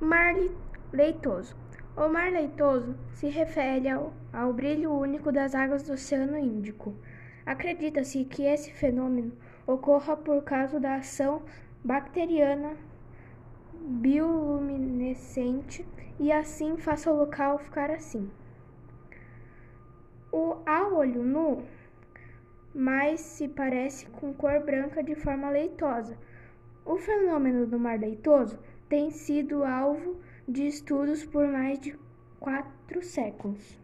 Mar leitoso. O mar leitoso se refere ao, ao brilho único das águas do Oceano Índico. Acredita-se que esse fenômeno ocorra por causa da ação bacteriana bioluminescente e assim faça o local ficar assim. O a olho nu mais se parece com cor branca de forma leitosa. O fenômeno do mar leitoso tem sido alvo de estudos por mais de quatro séculos.